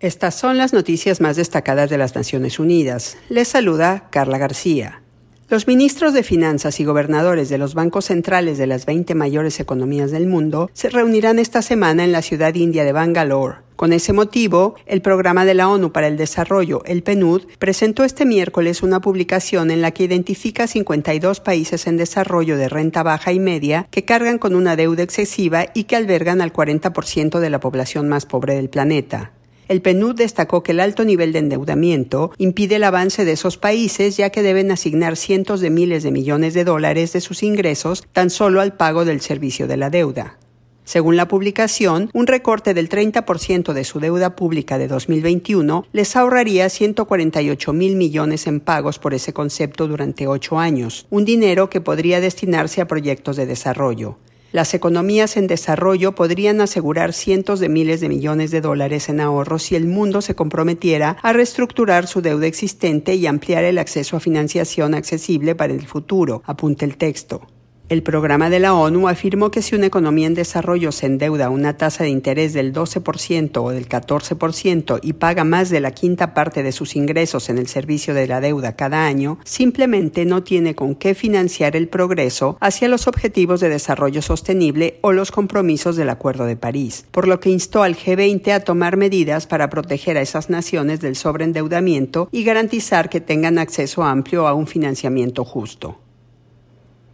Estas son las noticias más destacadas de las Naciones Unidas. Les saluda Carla García. Los ministros de Finanzas y gobernadores de los bancos centrales de las 20 mayores economías del mundo se reunirán esta semana en la ciudad india de Bangalore. Con ese motivo, el Programa de la ONU para el Desarrollo, el PNUD, presentó este miércoles una publicación en la que identifica 52 países en desarrollo de renta baja y media que cargan con una deuda excesiva y que albergan al 40% de la población más pobre del planeta. El PNUD destacó que el alto nivel de endeudamiento impide el avance de esos países ya que deben asignar cientos de miles de millones de dólares de sus ingresos tan solo al pago del servicio de la deuda. Según la publicación, un recorte del 30% de su deuda pública de 2021 les ahorraría 148 mil millones en pagos por ese concepto durante ocho años, un dinero que podría destinarse a proyectos de desarrollo. Las economías en desarrollo podrían asegurar cientos de miles de millones de dólares en ahorros si el mundo se comprometiera a reestructurar su deuda existente y ampliar el acceso a financiación accesible para el futuro, apunta el texto. El programa de la ONU afirmó que si una economía en desarrollo se endeuda a una tasa de interés del 12% o del 14% y paga más de la quinta parte de sus ingresos en el servicio de la deuda cada año, simplemente no tiene con qué financiar el progreso hacia los objetivos de desarrollo sostenible o los compromisos del Acuerdo de París, por lo que instó al G20 a tomar medidas para proteger a esas naciones del sobreendeudamiento y garantizar que tengan acceso amplio a un financiamiento justo.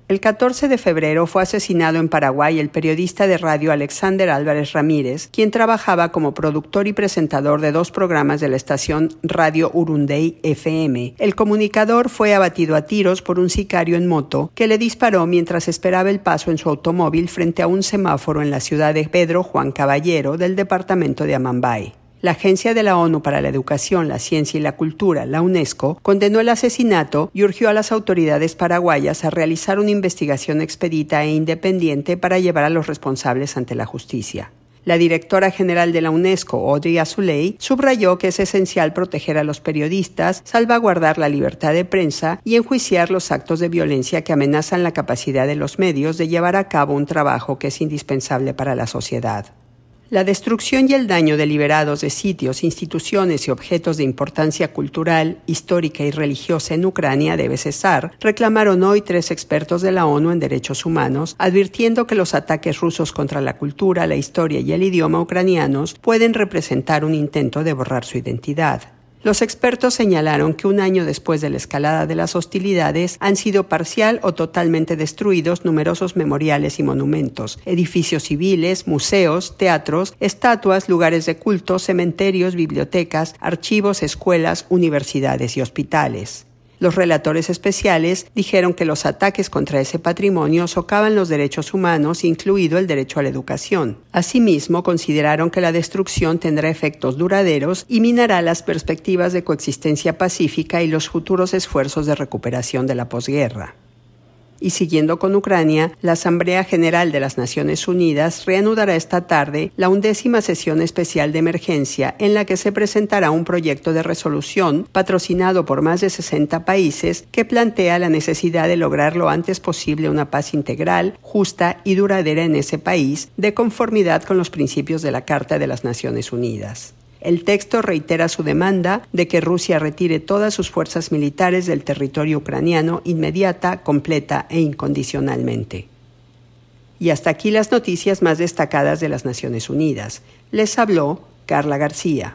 El 14 de febrero fue asesinado en Paraguay el periodista de radio Alexander Álvarez Ramírez, quien trabajaba como productor y presentador de dos programas de la estación Radio Urundey FM. El comunicador fue abatido a tiros por un sicario en moto que le disparó mientras esperaba el paso en su automóvil frente a un semáforo en la ciudad de Pedro Juan Caballero del departamento de Amambay. La Agencia de la ONU para la Educación, la Ciencia y la Cultura, la UNESCO, condenó el asesinato y urgió a las autoridades paraguayas a realizar una investigación expedita e independiente para llevar a los responsables ante la justicia. La directora general de la UNESCO, Audrey Azoulay, subrayó que es esencial proteger a los periodistas, salvaguardar la libertad de prensa y enjuiciar los actos de violencia que amenazan la capacidad de los medios de llevar a cabo un trabajo que es indispensable para la sociedad. La destrucción y el daño deliberados de sitios, instituciones y objetos de importancia cultural, histórica y religiosa en Ucrania debe cesar, reclamaron hoy tres expertos de la ONU en derechos humanos, advirtiendo que los ataques rusos contra la cultura, la historia y el idioma ucranianos pueden representar un intento de borrar su identidad. Los expertos señalaron que un año después de la escalada de las hostilidades han sido parcial o totalmente destruidos numerosos memoriales y monumentos, edificios civiles, museos, teatros, estatuas, lugares de culto, cementerios, bibliotecas, archivos, escuelas, universidades y hospitales. Los relatores especiales dijeron que los ataques contra ese patrimonio socavan los derechos humanos, incluido el derecho a la educación. Asimismo, consideraron que la destrucción tendrá efectos duraderos y minará las perspectivas de coexistencia pacífica y los futuros esfuerzos de recuperación de la posguerra. Y siguiendo con Ucrania, la Asamblea General de las Naciones Unidas reanudará esta tarde la undécima sesión especial de emergencia en la que se presentará un proyecto de resolución patrocinado por más de 60 países que plantea la necesidad de lograr lo antes posible una paz integral, justa y duradera en ese país, de conformidad con los principios de la Carta de las Naciones Unidas. El texto reitera su demanda de que Rusia retire todas sus fuerzas militares del territorio ucraniano inmediata, completa e incondicionalmente. Y hasta aquí las noticias más destacadas de las Naciones Unidas. Les habló Carla García.